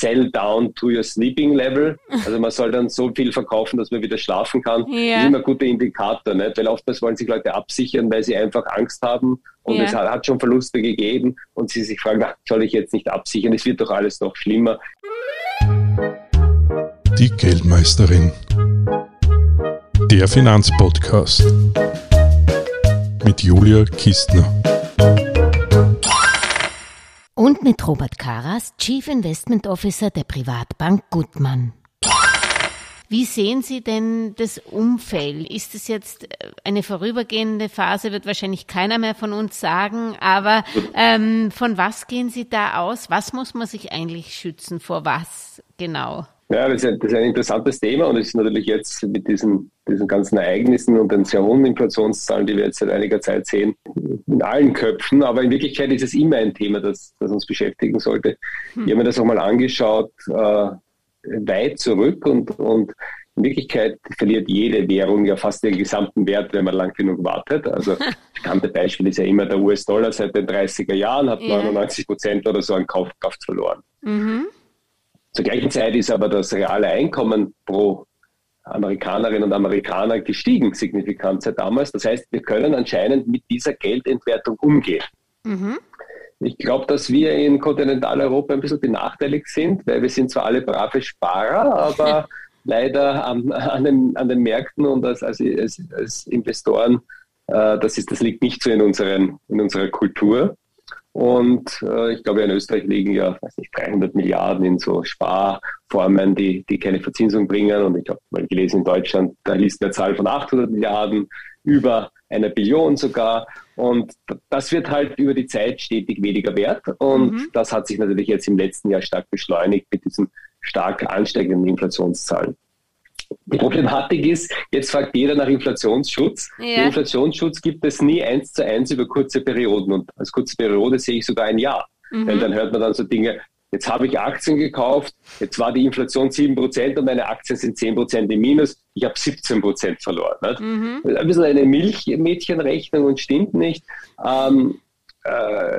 sell down to your sleeping level. Also man soll dann so viel verkaufen, dass man wieder schlafen kann. Ja. Das ist immer ein guter Indikator, nicht? weil oftmals wollen sich Leute absichern, weil sie einfach Angst haben und Ja. es hat, hat schon Verluste gegeben und sie sich fragen, ach, soll ich jetzt nicht absichern? Es wird doch alles noch schlimmer. Die Geldmeisterin. Der Finanzpodcast. Mit Julia Kistner. Und mit Robert Karas, Chief Investment Officer der Privatbank Gutmann. Wie sehen Sie denn das Umfeld? Ist es jetzt äh, eine vorübergehende Phase, wird wahrscheinlich keiner mehr von uns sagen, aber ähm, von was gehen Sie da aus? Was muss man sich eigentlich schützen? Vor was genau? Ja, das ist, ein, das ist ein interessantes Thema und es ist natürlich jetzt mit diesen, diesen ganzen Ereignissen und den sehr hohen Inflationszahlen, die wir jetzt seit einiger Zeit sehen, in allen Köpfen. Aber in Wirklichkeit ist es immer ein Thema, das, das uns beschäftigen sollte. Ich habe mir das auch mal angeschaut, äh, weit zurück und, und in Wirklichkeit verliert jede Währung ja fast ihren gesamten Wert, wenn man lang genug wartet. Also das bekannte Beispiel ist ja immer der US-Dollar seit den 30er Jahren, hat Ja. 99 Prozent oder so an Kaufkraft verloren. Mhm. Zur gleichen Zeit ist aber das reale Einkommen pro Amerikanerinnen und Amerikaner gestiegen, signifikant seit damals. Das heißt, wir können anscheinend mit dieser Geldentwertung umgehen. Mhm. Ich glaube, dass wir in Kontinentaleuropa ein bisschen benachteiligt sind, weil wir sind zwar alle brave Sparer, aber leider an, an, den, an den Märkten und als, als, als, Investoren, äh, das, ist, das liegt nicht so in, unseren, in unserer Kultur. Und äh, ich glaube, in Österreich liegen ja weiß nicht, 300 Milliarden in so Sparformen, die, die keine Verzinsung bringen. Und ich habe mal gelesen, in Deutschland, da liest eine Zahl von 800 Milliarden, über eine Billion sogar. Und das wird halt über die Zeit stetig weniger wert. Und Mhm. das hat sich natürlich jetzt im letzten Jahr stark beschleunigt mit diesen stark ansteigenden Inflationszahlen. Die Problematik ist, jetzt fragt jeder nach Inflationsschutz. Ja. Den Inflationsschutz gibt es nie eins zu eins über kurze Perioden. Und als kurze Periode sehe ich sogar ein Jahr. Weil dann hört man dann so Dinge, jetzt habe ich Aktien gekauft, jetzt war die Inflation 7% und meine Aktien sind 10% im Minus, ich habe 17% verloren. Nicht? Ein bisschen eine Milchmädchenrechnung und stimmt nicht. Ähm, äh,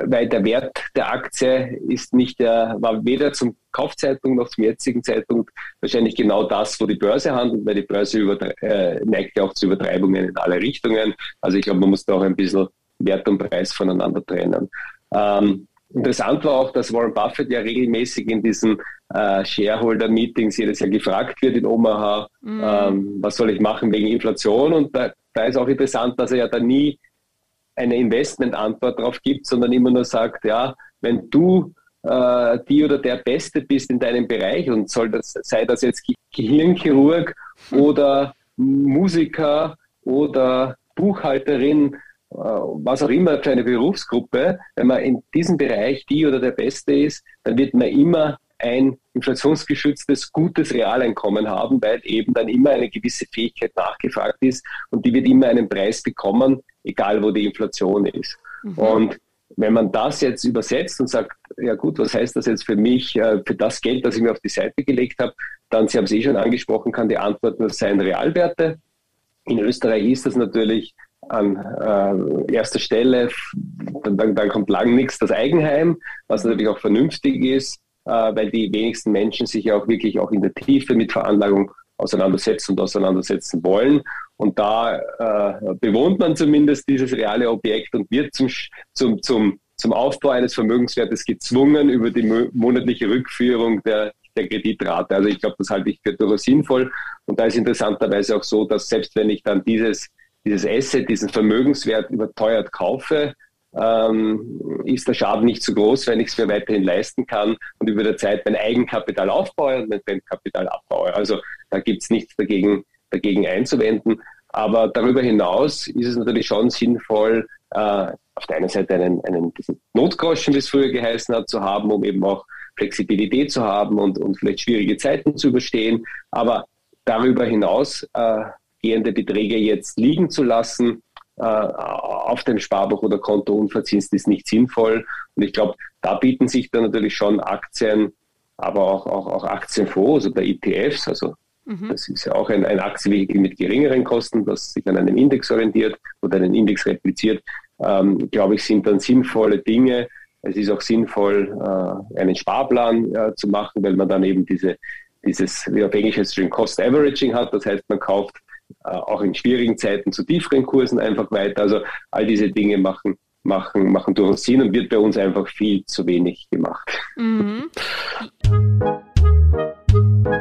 weil der Wert der Aktie ist nicht der, war weder zum Kaufzeitpunkt noch zum jetzigen Zeitpunkt wahrscheinlich genau das, wo die Börse handelt, weil die Börse übertre- äh, neigt ja auch zu Übertreibungen in alle Richtungen. Also ich glaube, man muss da auch ein bisschen Wert und Preis voneinander trennen. Ähm, interessant war auch, dass Warren Buffett ja regelmäßig in diesen äh, Shareholder-Meetings jedes Jahr gefragt wird in Omaha, ähm, was soll ich machen wegen Inflation? Und da, da ist auch interessant, dass er ja da nie eine Investmentantwort darauf gibt, sondern immer nur sagt, ja, wenn du äh, die oder der Beste bist in deinem Bereich und soll das, sei das jetzt Ge- Gehirnchirurg oder Musiker oder Buchhalterin, äh, was auch immer für eine Berufsgruppe, wenn man in diesem Bereich die oder der Beste ist, dann wird man immer ein inflationsgeschütztes, gutes Realeinkommen haben, weil eben dann immer eine gewisse Fähigkeit nachgefragt ist und die wird immer einen Preis bekommen, egal wo die Inflation ist. Und wenn man das jetzt übersetzt und sagt, ja gut, was heißt das jetzt für mich, äh, für das Geld, das ich mir auf die Seite gelegt habe, dann, Sie haben es eh schon angesprochen, kann die Antwort nur sein Realwerte. In Österreich ist das natürlich an äh, erster Stelle, dann, dann, dann kommt lang nichts das Eigenheim, was natürlich auch vernünftig ist, weil die wenigsten Menschen sich ja auch wirklich auch in der Tiefe mit Veranlagung auseinandersetzen und auseinandersetzen wollen. Und da äh, bewohnt man zumindest dieses reale Objekt und wird zum, zum, zum, zum Aufbau eines Vermögenswertes gezwungen über die mo- monatliche Rückführung der, der Kreditrate. Also ich glaube, das halte ich für durchaus sinnvoll. Und da ist interessanterweise auch so, dass selbst wenn ich dann dieses, dieses Asset, diesen Vermögenswert überteuert kaufe, ähm, ist der Schaden nicht so groß, wenn ich es mir weiterhin leisten kann und über der Zeit mein Eigenkapital aufbaue und mein Fremdkapital abbaue. Also da gibt es nichts dagegen, dagegen einzuwenden. Aber darüber hinaus ist es natürlich schon sinnvoll, äh, auf der einen Seite einen, einen Notgroschen, wie es früher geheißen hat, zu haben, um eben auch Flexibilität zu haben und, und vielleicht schwierige Zeiten zu überstehen. Aber darüber hinaus äh, gehende Beträge jetzt liegen zu lassen, auf dem Sparbuch oder Konto unverzinst ist nicht sinnvoll. Und ich glaube, da bieten sich dann natürlich schon Aktien, aber auch, auch, auch Aktienfonds oder ETFs, also das ist ja auch ein, ein Aktienvehikel mit geringeren Kosten, das sich an einem Index orientiert oder einen Index repliziert, ähm, glaube ich, sind dann sinnvolle Dinge, es ist auch sinnvoll, äh, einen Sparplan äh, zu machen, weil man dann eben diese, dieses, wie auf Englisch heißt Cost Averaging hat. Das heißt, man kauft äh, auch in schwierigen Zeiten zu tieferen Kursen einfach weiter. Also all diese Dinge machen, machen, machen durchaus Sinn und wird bei uns einfach viel zu wenig gemacht. Mhm.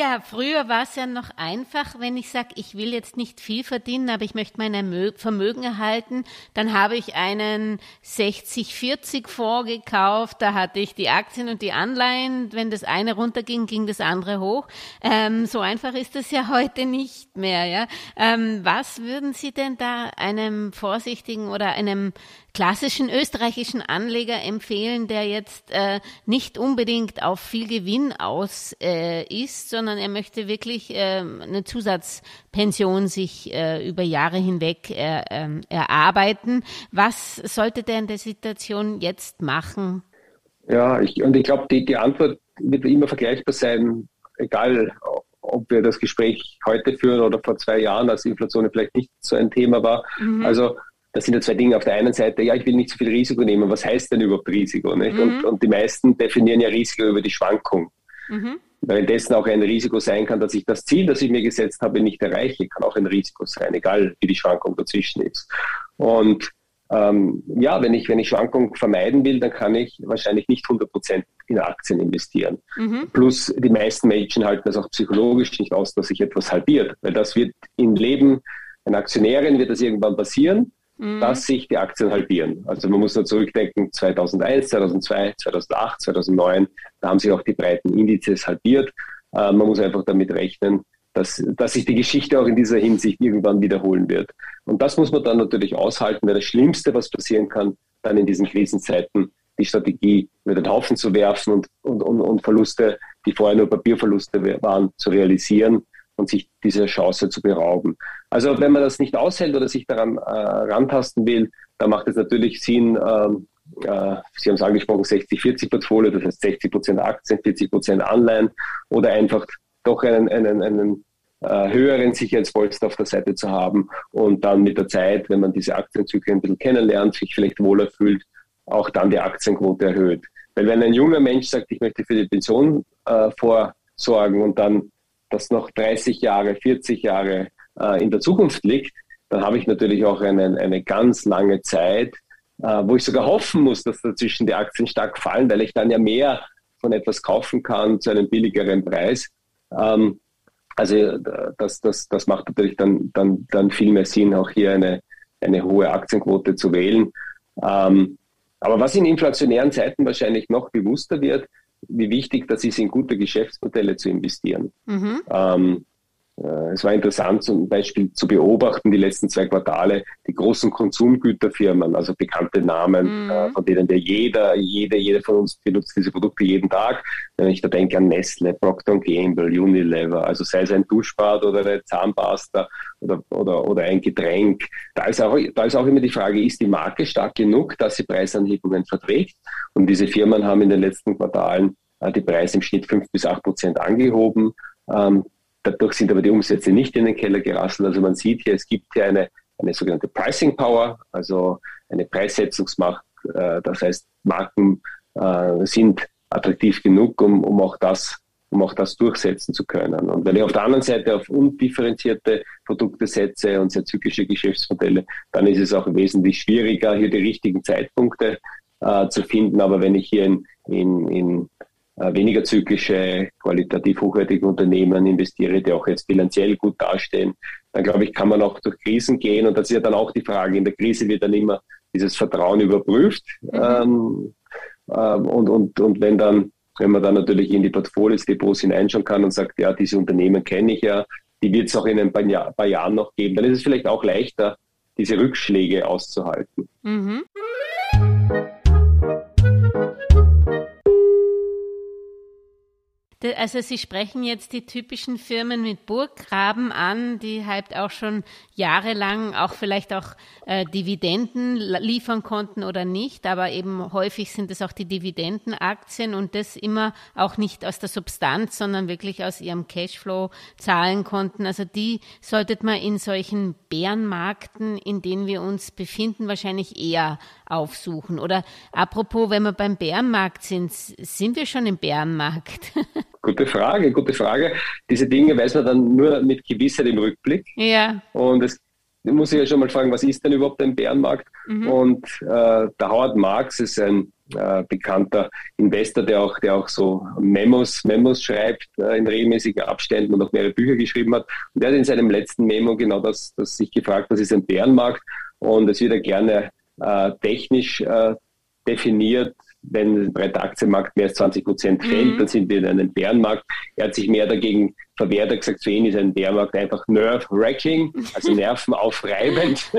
Ja, früher war es ja noch einfach, wenn ich sage, ich will jetzt nicht viel verdienen, aber ich möchte mein Vermögen erhalten, dann habe ich einen 60-40 vorgekauft, da hatte ich die Aktien und die Anleihen, wenn das eine runterging, ging das andere hoch. Ähm, so einfach ist das ja heute nicht mehr. Ja? Ähm, was würden Sie denn da einem vorsichtigen oder einem klassischen österreichischen Anleger empfehlen, der jetzt äh, nicht unbedingt auf viel Gewinn aus äh, ist, sondern er möchte wirklich äh, eine Zusatzpension sich äh, über Jahre hinweg äh, ähm, erarbeiten. Was sollte der in der Situation jetzt machen? Ja, ich, und ich glaube, die, die Antwort wird immer vergleichbar sein, egal ob wir das Gespräch heute führen oder vor zwei Jahren, als Inflation vielleicht nicht so ein Thema war. Mhm. Also das sind ja zwei Dinge. Auf der einen Seite, ja, ich will nicht so viel Risiko nehmen. Was heißt denn überhaupt Risiko? Mhm. Und, und, die meisten definieren ja Risiko über die Schwankung. Mhm. Währenddessen auch ein Risiko sein kann, dass ich das Ziel, das ich mir gesetzt habe, nicht erreiche, kann auch ein Risiko sein, egal wie die Schwankung dazwischen ist. Und ähm, ja, wenn ich, wenn ich Schwankungen vermeiden will, dann kann ich wahrscheinlich nicht 100 Prozent in Aktien investieren. Mhm. Plus die meisten Menschen halten das auch psychologisch nicht aus, dass sich etwas halbiert, weil das wird im Leben einer Aktionärin wird das irgendwann passieren mhm. dass sich die Aktien halbieren. Also man muss nur zurückdenken, 2001, 2002, 2008, 2009, da haben sich auch die breiten Indizes halbiert. Äh, man muss einfach damit rechnen, dass, dass sich die Geschichte auch in dieser Hinsicht irgendwann wiederholen wird. Und das muss man dann natürlich aushalten, weil das Schlimmste, was passieren kann, dann in diesen Krisenzeiten die Strategie über den Haufen zu werfen und, und, und, und Verluste, die vorher nur Papierverluste waren, zu realisieren und sich dieser Chance zu berauben. Also wenn man das nicht aushält oder sich daran äh, rantasten will, dann macht es natürlich Sinn, ähm, äh, Sie haben es angesprochen, 60-40-Portfolio, das heißt 60 Prozent Aktien, 40 Prozent Anleihen oder einfach doch einen, einen, einen äh, höheren Sicherheitspolster auf der Seite zu haben und dann mit der Zeit, wenn man diese Aktienzyklen ein bisschen kennenlernt, sich vielleicht wohler fühlt, auch dann die Aktienquote erhöht. Weil wenn ein junger Mensch sagt, ich möchte für die Pension äh, vorsorgen und dann das noch 30 Jahre, 40 Jahre äh, in der Zukunft liegt, dann habe ich natürlich auch eine, eine ganz lange Zeit, äh, wo ich sogar hoffen muss, dass dazwischen die Aktien stark fallen, weil ich dann ja mehr von etwas kaufen kann zu einem billigeren Preis. Ähm, also das, das, das macht natürlich dann, dann, dann viel mehr Sinn, auch hier eine, eine hohe Aktienquote zu wählen. Ähm, aber was in inflationären Zeiten wahrscheinlich noch bewusster wird, wie wichtig das ist, in gute Geschäftsmodelle zu investieren. Mhm. Ähm, äh, es war interessant, zum Beispiel zu beobachten, die letzten zwei Quartale, die großen Konsumgüterfirmen, also bekannte Namen, mhm. Äh, von denen der jeder, jeder, jeder von uns benutzt diese Produkte jeden Tag. Wenn ich da denke an Nestle, Procter Gamble, Unilever, also sei es ein Duschbad oder eine Zahnpasta oder, oder, oder ein Getränk. Da ist, auch, da ist auch immer die Frage, ist die Marke stark genug, dass sie Preisanhebungen verträgt? Und diese Firmen haben in den letzten Quartalen äh, die Preise im Schnitt fünf bis acht Prozent angehoben. Dadurch sind aber die Umsätze nicht in den Keller gerasselt. Also man sieht hier, es gibt hier eine, eine sogenannte Pricing Power, also eine Preissetzungsmacht. Äh, das heißt, Marken äh, sind attraktiv genug, um, um auch das um auch das durchsetzen zu können. Und wenn ich auf der anderen Seite auf undifferenzierte Produkte setze und sehr zyklische Geschäftsmodelle, dann ist es auch wesentlich schwieriger, hier die richtigen Zeitpunkte äh, zu finden. Aber wenn ich hier in, in, in weniger zyklische, qualitativ hochwertige Unternehmen investiere, die auch jetzt bilanziell gut dastehen, dann glaube ich, kann man auch durch Krisen gehen. Und das ist ja dann auch die Frage. In der Krise wird dann immer dieses Vertrauen überprüft. Mhm. Ähm, ähm, und, und, und wenn dann, wenn man dann natürlich in die Portfolios, Depots hineinschauen kann und sagt, ja, diese Unternehmen kenne ich ja, die wird es auch in ein paar, Jahr, paar, Jahren noch geben, dann ist es vielleicht auch leichter, diese Rückschläge auszuhalten. Mhm. Also Sie sprechen jetzt die typischen Firmen mit Burggraben an, die halt auch schon jahrelang auch vielleicht auch äh, Dividenden liefern konnten oder nicht, aber eben häufig sind es auch die Dividendenaktien und das immer auch nicht aus der Substanz, sondern wirklich aus ihrem Cashflow zahlen konnten. Also die sollte man in solchen Bärenmarkten, in denen wir uns befinden, wahrscheinlich eher aufsuchen. Oder apropos, wenn wir beim Bärenmarkt sind, sind wir schon im Bärenmarkt? Gute Frage, gute Frage. Diese Dinge weiß man dann nur mit Gewissheit im Rückblick. Ja. Und es muss ich ja schon mal fragen, was ist denn überhaupt ein Bärenmarkt? Mhm. Und äh, der Howard Marks ist ein äh, bekannter Investor, der auch, der auch so Memos, Memos schreibt äh, in regelmäßigen Abständen und auch mehrere Bücher geschrieben hat. Und der hat in seinem letzten Memo genau das, das sich gefragt, was ist ein Bärenmarkt? Und es wird ja gerne äh, technisch äh, definiert, wenn ein breiter Aktienmarkt mehr als 20 Prozent fällt, mhm. dann sind wir in einem Bärenmarkt. Er hat sich mehr dagegen verwehrt, hat gesagt, für ihn ist ein Bärenmarkt einfach nerve-wracking, also nervenaufreibend.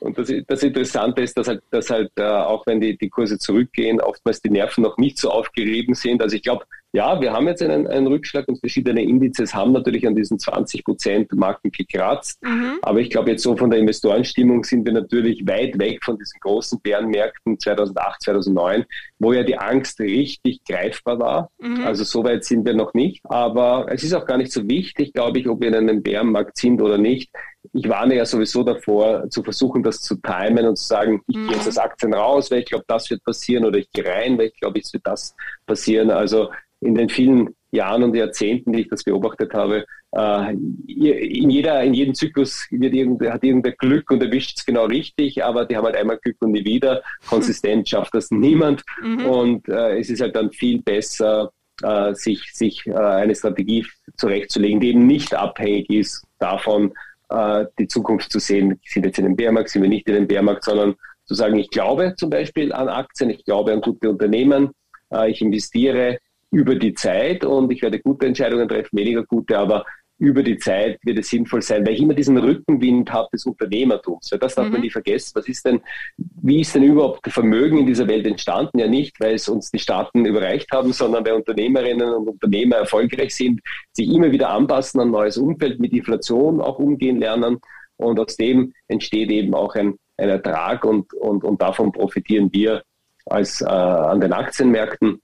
und das, das, Interessante ist, dass halt, dass halt äh, auch wenn die, die Kurse zurückgehen, oftmals die Nerven noch nicht so aufgerieben sind. Also ich glaube, ja, wir haben jetzt einen, einen Rückschlag und verschiedene Indizes haben natürlich an diesen 20 Prozent Marken gekratzt. Mhm. Aber ich glaube, jetzt so von der Investorenstimmung sind wir natürlich weit weg von diesen großen Bärenmärkten 2008, 2009, wo ja die Angst richtig greifbar war. Mhm. Also so weit sind wir noch nicht. Aber es ist auch gar nicht so wichtig, glaube ich, ob wir in einem Bärenmarkt sind oder nicht. Ich warne ja sowieso davor, zu versuchen, das zu timen und zu sagen, ich mhm. gehe jetzt aus Aktien raus, weil ich glaube, das wird passieren, oder ich gehe rein, weil ich glaube, es wird das passieren. Also in den vielen Jahren und Jahrzehnten, die ich das beobachtet habe, äh, in, jeder, in jedem Zyklus wird irgendwer, hat irgendwer Glück und erwischt es genau richtig, aber die haben halt einmal Glück und nie wieder. Konsistent schafft das niemand. Mhm. Und äh, es ist halt dann viel besser, äh, sich, sich äh, eine Strategie zurechtzulegen, die eben nicht abhängig ist davon, äh, die Zukunft zu sehen, sind wir jetzt in den Bärmarkt, sind wir nicht in den Bärmarkt, sondern zu sagen, ich glaube zum Beispiel an Aktien, ich glaube an gute Unternehmen, äh, ich investiere über die Zeit und ich werde gute Entscheidungen treffen, weniger gute, aber über die Zeit wird es sinnvoll sein, weil ich immer diesen Rückenwind habe des Unternehmertums. Weil das darf mhm. man nie vergessen. Was ist denn, wie ist denn überhaupt Vermögen in dieser Welt entstanden? Ja nicht, weil es uns die Staaten überreicht haben, sondern weil Unternehmerinnen und Unternehmer erfolgreich sind, sich immer wieder anpassen an ein neues Umfeld, mit Inflation auch umgehen lernen. Und aus dem entsteht eben auch ein, ein Ertrag und, und, und davon profitieren wir als äh, an den Aktienmärkten.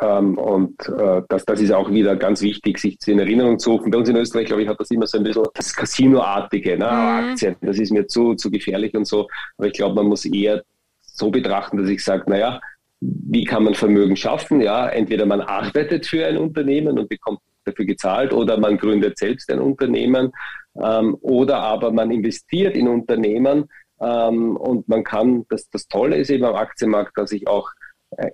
Ähm, und äh, das, das ist auch wieder ganz wichtig, sich in Erinnerung zu rufen. Bei uns in Österreich, glaube ich, hat das immer so ein bisschen das Casinoartige, ne? Mhm. Aktien, das ist mir zu, zu gefährlich und so. Aber ich glaube, man muss eher so betrachten, dass ich sage, naja, wie kann man Vermögen schaffen? Ja, entweder man arbeitet für ein Unternehmen und bekommt dafür gezahlt oder man gründet selbst ein Unternehmen ähm, oder aber man investiert in Unternehmen ähm, und man kann, das, das Tolle ist eben am Aktienmarkt, dass ich auch äh,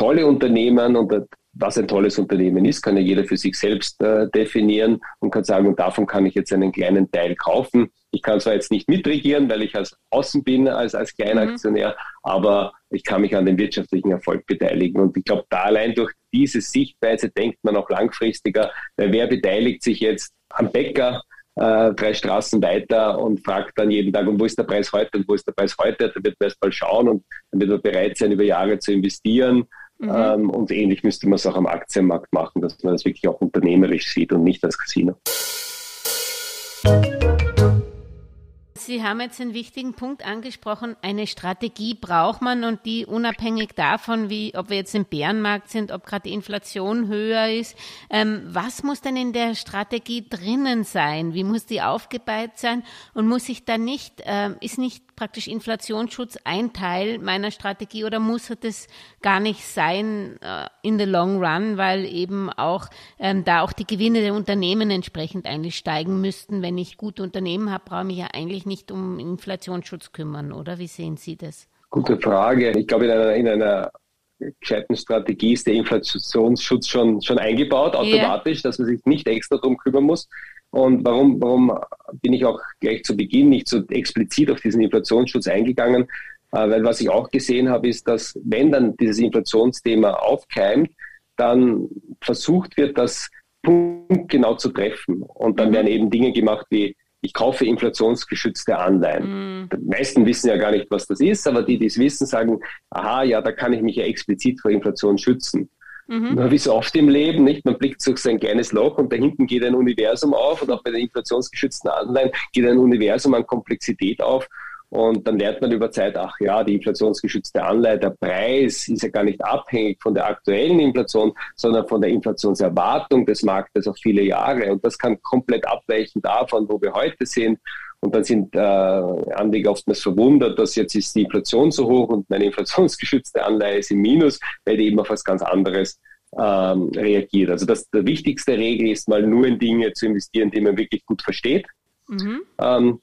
tolle Unternehmen und was ein tolles Unternehmen ist, kann ja jeder für sich selbst äh, definieren und kann sagen, und davon kann ich jetzt einen kleinen Teil kaufen. Ich kann zwar jetzt nicht mitregieren, weil ich als Außen bin, als, als Kleinaktionär, mhm. aber ich kann mich an dem wirtschaftlichen Erfolg beteiligen. Und ich glaube, da allein durch diese Sichtweise denkt man auch langfristiger, weil wer beteiligt sich jetzt am Bäcker, äh, drei Straßen weiter und fragt dann jeden Tag, und wo ist der Preis heute und wo ist der Preis heute? Da wird man erst mal schauen und dann wird man bereit sein, über Jahre zu investieren Mhm. Ähm, und ähnlich müsste man es auch am Aktienmarkt machen, dass man das wirklich auch unternehmerisch sieht und nicht als Casino. Sie haben jetzt einen wichtigen Punkt angesprochen. Eine Strategie braucht man und die unabhängig davon, wie, ob wir jetzt im Bärenmarkt sind, ob gerade die Inflation höher ist. Ähm, was muss denn in der Strategie drinnen sein? Wie muss die aufgebaut sein? Und muss ich da nicht, äh, ist nicht praktisch Inflationsschutz ein Teil meiner Strategie oder muss das gar nicht sein äh, in the long run, weil eben auch ähm, da auch die Gewinne der Unternehmen entsprechend eigentlich steigen müssten. Wenn ich gute Unternehmen habe, brauche ich mich ja eigentlich nicht um Inflationsschutz kümmern, oder? Wie sehen Sie das? Gute Frage. Ich glaube, in einer, in einer gescheiten Strategie ist der Inflationsschutz schon, schon eingebaut, automatisch, yeah. dass man sich nicht extra darum kümmern muss. Und warum, warum bin ich auch gleich zu Beginn nicht so explizit auf diesen Inflationsschutz eingegangen? Äh, weil was ich auch gesehen habe, ist, dass wenn dann dieses Inflationsthema aufkeimt, dann versucht wird, das punktgenau zu treffen. Und dann mhm. werden eben Dinge gemacht wie, ich kaufe inflationsgeschützte Anleihen. Mhm. Die meisten wissen ja gar nicht, was das ist, aber die, die es wissen, sagen, aha, ja, da kann ich mich ja explizit vor Inflation schützen. Mhm. Wie so oft im Leben, nicht? Man blickt durch sein kleines Loch und da hinten geht ein Universum auf und auch bei den inflationsgeschützten Anleihen geht ein Universum an Komplexität auf. Und dann lernt man über Zeit, ach ja, die inflationsgeschützte Anleihe, der Preis ist ja gar nicht abhängig von der aktuellen Inflation, sondern von der Inflationserwartung des Marktes auf viele Jahre. Und das kann komplett abweichen davon, wo wir heute sind. Und dann sind äh, Anleger oftmals verwundert, dass jetzt ist die Inflation so hoch und meine inflationsgeschützte Anleihe ist im Minus, weil die eben auf was ganz anderes ähm, reagiert. Also das der wichtigste Regel ist mal nur in Dinge zu investieren, die man wirklich gut versteht. Mhm. Ähm,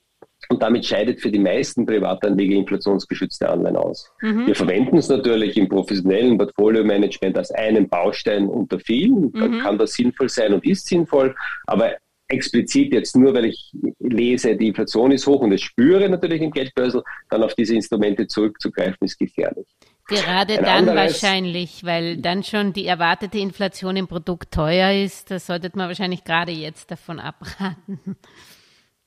und damit scheidet für die meisten Privatanleger inflationsgeschützte Anleihen aus. Mhm. Wir verwenden es natürlich im professionellen Portfolio-Management als einen Baustein unter vielen. Dann mhm. kann das sinnvoll sein und ist sinnvoll. Aber explizit jetzt nur, weil ich lese, die Inflation ist hoch und es spüre natürlich im Geldbörsel, dann auf diese Instrumente zurückzugreifen, ist gefährlich. Gerade Ein dann wahrscheinlich, weil dann schon die erwartete Inflation im Produkt teuer ist. Da sollte man wahrscheinlich gerade jetzt davon abraten.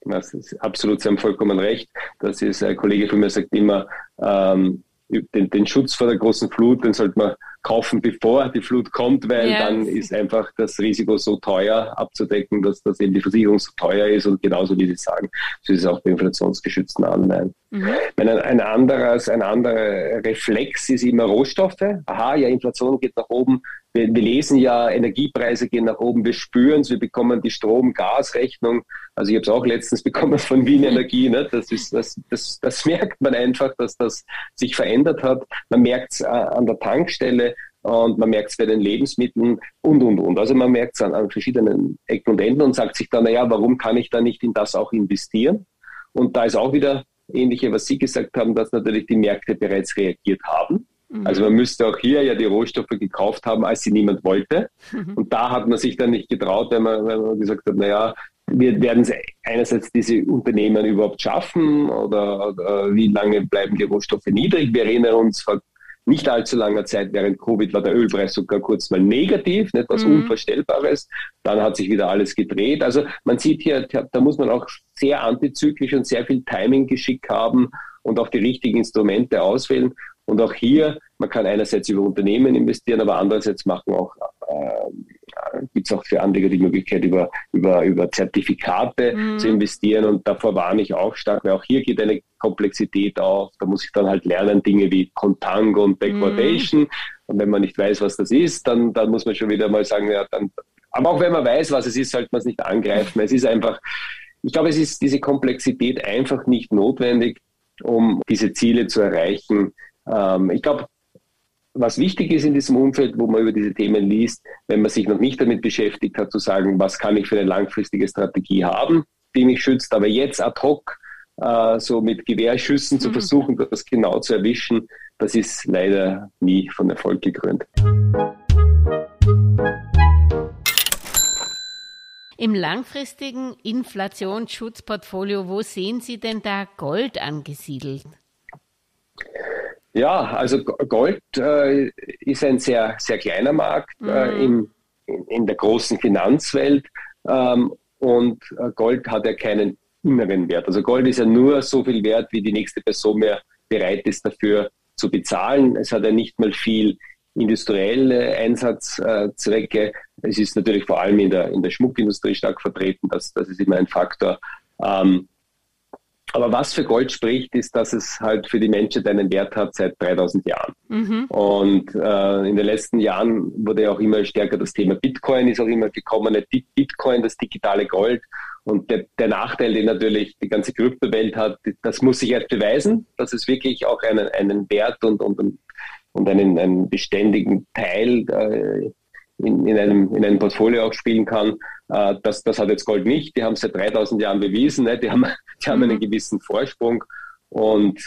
Das ist absolut, Sie haben vollkommen recht. Das ist, ein Kollege von mir sagt immer, ähm, den, den Schutz vor der großen Flut, den sollte man kaufen, bevor die Flut kommt, weil ja. dann ist einfach das Risiko so teuer abzudecken, dass, dass eben die Versicherung so teuer ist und genauso wie Sie sagen, so ist es auch bei inflationsgeschützten Anleihen. Mhm. Ein, ein, anderes, ein anderer Reflex ist immer Rohstoffe. Aha, ja, Inflation geht nach oben. Wir, wir lesen ja, Energiepreise gehen nach oben, wir spüren es, wir bekommen die Strom-Gas-Rechnung. Also ich habe es auch letztens bekommen von Wien Energie. Ne? Das, ist, das, das, das merkt man einfach, dass das sich verändert hat. Man merkt es äh, an der Tankstelle und man merkt es bei den Lebensmitteln und, und, und. Also man merkt es an, an verschiedenen Ecken und Enden und sagt sich dann, naja, warum kann ich da nicht in das auch investieren? Und da ist auch wieder ähnliche, was Sie gesagt haben, dass natürlich die Märkte bereits reagiert haben. Mhm. Also man müsste auch hier ja die Rohstoffe gekauft haben, als sie niemand wollte. Mhm. Und da hat man sich dann nicht getraut, weil man, weil man gesagt hat, naja, wir werden es einerseits diese Unternehmen überhaupt schaffen oder, oder, wie lange bleiben die Rohstoffe niedrig. Wir erinnern uns vor nicht allzu langer Zeit während Covid war der Ölpreis sogar kurz mal negativ, etwas mhm. Unvorstellbares. Dann hat sich wieder alles gedreht. Also man sieht hier, da muss man auch sehr antizyklisch und sehr viel Timing-Geschick haben und auch die richtigen Instrumente auswählen. Und auch hier, man kann einerseits über Unternehmen investieren, aber andererseits machen auch, äh, gibt es auch für Anleger die Möglichkeit, über, über, über Zertifikate mhm. zu investieren. Und davor warne ich auch stark, weil auch hier geht eine Komplexität auf. Da muss ich dann halt lernen, Dinge wie Contango und Backwardation. Mhm. Und wenn man nicht weiß, was das ist, dann, dann muss man schon wieder mal sagen, ja, dann, aber auch wenn man weiß, was es ist, sollte man es nicht angreifen. Es ist einfach, ich glaube, es ist diese Komplexität einfach nicht notwendig, um diese Ziele zu erreichen, ähm, ich glaube, was wichtig ist in diesem Umfeld, wo man über diese Themen liest, wenn man sich noch nicht damit beschäftigt hat, zu sagen, was kann ich für eine langfristige Strategie haben, die mich schützt, aber jetzt ad hoc äh, so mit Gewehrschüssen mhm. zu versuchen, das genau zu erwischen, das ist leider nie von Erfolg gekrönt. Im langfristigen Inflationsschutzportfolio, wo sehen Sie denn da Gold angesiedelt? Ja, also Gold äh, ist ein sehr, sehr kleiner Markt äh, mhm. äh, in, in, in, der großen Finanzwelt ähm, und äh, Gold hat ja keinen inneren Wert. Also Gold ist ja nur so viel wert, wie die nächste Person mehr bereit ist dafür zu bezahlen. Es hat ja nicht mal viel industrielle Einsatzzwecke. Es ist natürlich vor allem in der, in der Schmuckindustrie stark vertreten. Das, das ist immer ein Faktor. Ähm, aber was für Gold spricht, ist, dass es halt für die Menschheit einen Wert hat seit 3000 Jahren. Mhm. Und äh, in den letzten Jahren wurde auch immer stärker das Thema Bitcoin, ist auch immer gekommen, Bitcoin, das digitale Gold. Und der, der Nachteil, den natürlich die ganze Kryptowelt hat, das muss sich erst beweisen, dass es wirklich auch einen, einen Wert und, und, und einen, einen beständigen Teil äh, in, in, einem, in einem Portfolio auch spielen kann. Äh, das, das hat jetzt Gold nicht. Die haben es seit 3000 Jahren bewiesen. Ne? Die, haben, die haben einen mhm. gewissen Vorsprung. Und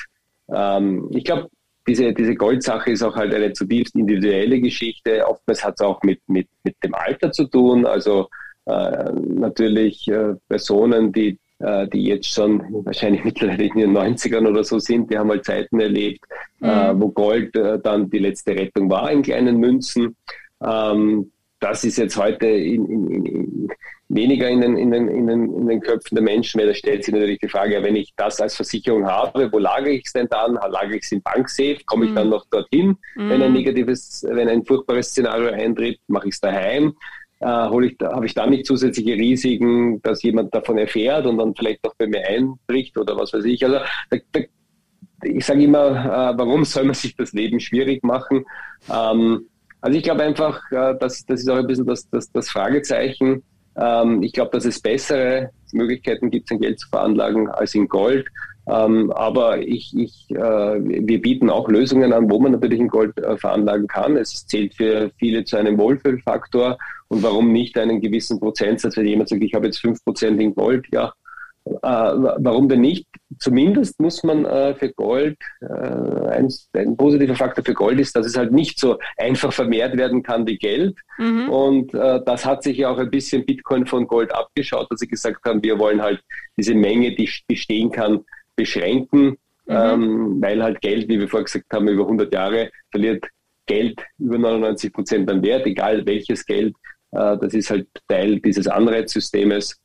ähm, ich glaube, diese, diese Goldsache ist auch halt eine zutiefst individuelle Geschichte. Oftmals hat es auch mit, mit, mit dem Alter zu tun. Also äh, natürlich äh, Personen, die, äh, die jetzt schon wahrscheinlich mittlerweile in den 90ern oder so sind, die haben halt Zeiten erlebt, äh, mhm. wo Gold äh, dann die letzte Rettung war in kleinen Münzen. Ähm, das ist jetzt heute in, in, in, weniger in den, den, den, in den Köpfen der Menschen, weil da stellt sich natürlich die Frage, ja, wenn ich das als Versicherung habe, wo lagere ich es denn dann? Lagere ich es in Banksafe? Komme ich mhm. dann noch dorthin, mhm. wenn ein negatives, wenn ein furchtbares Szenario eintritt? Mache ich es daheim? Äh, habe ich dann nicht zusätzliche Risiken, dass jemand davon erfährt und dann vielleicht noch bei mir einbricht oder was weiß ich. Also da, da, ich sage immer, äh, warum soll man sich das Leben schwierig machen? Ähm, also ich glaube einfach, äh, das, das ist auch ein bisschen das, das, das Fragezeichen. Ähm, ich glaube, dass es bessere Möglichkeiten gibt, sein Geld zu veranlagen als in Gold. Ähm, aber ich, ich, äh, wir bieten auch Lösungen an, wo man natürlich in Gold äh, veranlagen kann. Es zählt für viele zu einem Wohlfühlfaktor. Und warum nicht einen gewissen Prozentsatz, wenn jemand sagt, ich habe jetzt fünf Prozent in Gold, ja, äh, warum denn nicht? Zumindest muss man äh, für Gold, äh, ein, ein, positiver Faktor für Gold ist, dass es halt nicht so einfach vermehrt werden kann wie Geld. Mhm. Und äh, das hat sich ja auch ein bisschen Bitcoin von Gold abgeschaut, dass sie gesagt haben, wir wollen halt diese Menge, die bestehen kann, beschränken, mhm. ähm, weil halt Geld, wie wir vorher gesagt haben, über 100 Jahre verliert Geld über 99 Prozent an Wert, egal welches Geld. Äh, das ist halt Teil dieses Anreizsystems.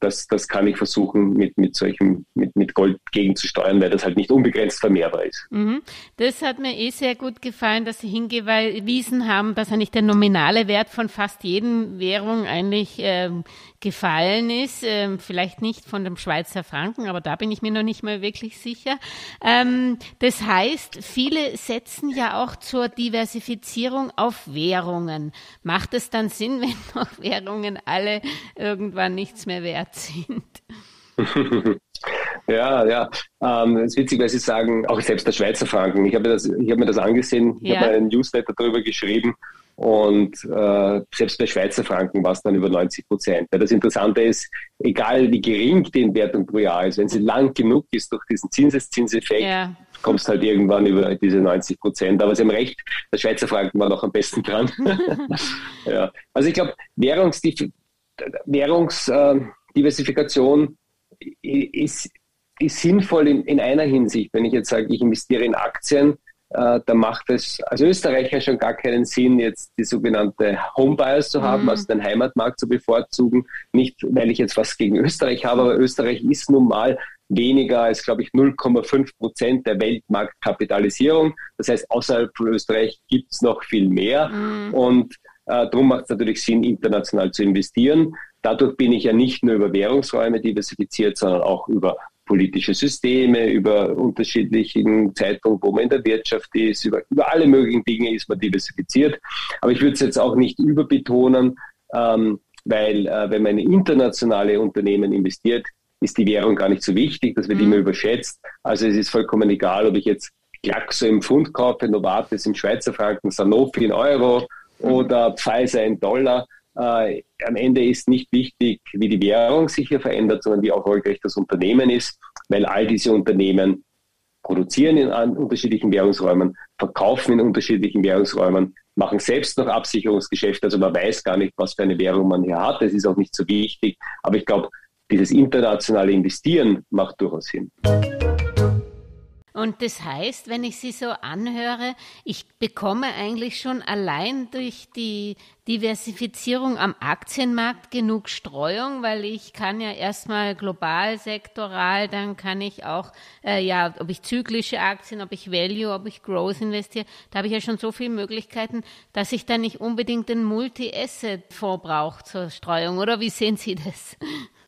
Äh, das, das kann ich versuchen, mit, mit solchen, mit, mit Gold gegenzusteuern, weil das halt nicht unbegrenzt vermehrbar ist. Mhm. Das hat mir eh sehr gut gefallen, dass Sie hingewiesen haben, dass eigentlich der nominale Wert von fast jeden Währung eigentlich ähm, gefallen ist. Ähm, vielleicht nicht von dem Schweizer Franken, aber da bin ich mir noch nicht mal wirklich sicher. Ähm, das heißt, viele setzen ja auch zur Diversifizierung auf Währungen. Macht es dann Sinn, wenn noch Währungen alle irgendwann nichts mehr wert sind? Ja, ja. Ähm, es ist witzig, weil Sie sagen, auch selbst der Schweizer Franken. Ich habe mir das, ich habe mir das angesehen, ich ja. habe einen Newsletter darüber geschrieben und äh, selbst bei Schweizer Franken war es dann über 90 Prozent. Weil das Interessante ist, egal wie gering die Entwertung pro Jahr ist, wenn sie lang genug ist durch diesen Zinseszinseffekt, ja. kommst halt irgendwann über diese 90 Prozent. Aber Sie haben recht, der Schweizer Franken war noch am besten dran. ja. Also ich glaube, Währungsdiversifikation äh, ist, ist sinnvoll in, in einer Hinsicht. Wenn ich jetzt sage, ich investiere in Aktien, äh, da macht es als Österreicher schon gar keinen Sinn, jetzt die sogenannte Homebuyers zu haben, mhm. also den Heimatmarkt zu bevorzugen. Nicht, weil ich jetzt was gegen Österreich habe, aber Österreich ist nun mal weniger als, glaube ich, 0,5 Prozent der Weltmarktkapitalisierung. Das heißt, außerhalb von Österreich gibt es noch viel mehr. Mhm. Und äh, darum macht es natürlich Sinn, international zu investieren. Dadurch bin ich ja nicht nur über Währungsräume diversifiziert, sondern auch über politische Systeme, über unterschiedlichen Zeitpunkt, wo man in der Wirtschaft ist, über, über alle möglichen Dinge ist man diversifiziert. Aber ich würde es jetzt auch nicht überbetonen, ähm, weil äh, wenn man in internationale Unternehmen investiert, ist die Währung gar nicht so wichtig, das wird mhm. immer überschätzt. Also es ist vollkommen egal, ob ich jetzt Glaxo im Pfund kaufe, Novartis im Schweizer Franken, Sanofi in Euro mhm. oder Pfizer in Dollar. Äh, am Ende ist nicht wichtig, wie die Währung sich hier verändert, sondern wie erfolgreich das Unternehmen ist, weil all diese Unternehmen produzieren in unterschiedlichen Währungsräumen, verkaufen in unterschiedlichen Währungsräumen, machen selbst noch Absicherungsgeschäfte. Also man weiß gar nicht, was für eine Währung man hier hat. Das ist auch nicht so wichtig. Aber ich glaube, dieses internationale Investieren macht durchaus Sinn. Und das heißt, wenn ich sie so anhöre, ich bekomme eigentlich schon allein durch die Diversifizierung am Aktienmarkt genug Streuung, weil ich kann ja erstmal global, sektoral, dann kann ich auch, äh, ja, ob ich zyklische Aktien, ob ich Value, ob ich Growth investiere, da habe ich ja schon so viele Möglichkeiten, dass ich da nicht unbedingt den Multi-Asset-Fonds brauche zur Streuung, oder wie sehen Sie das?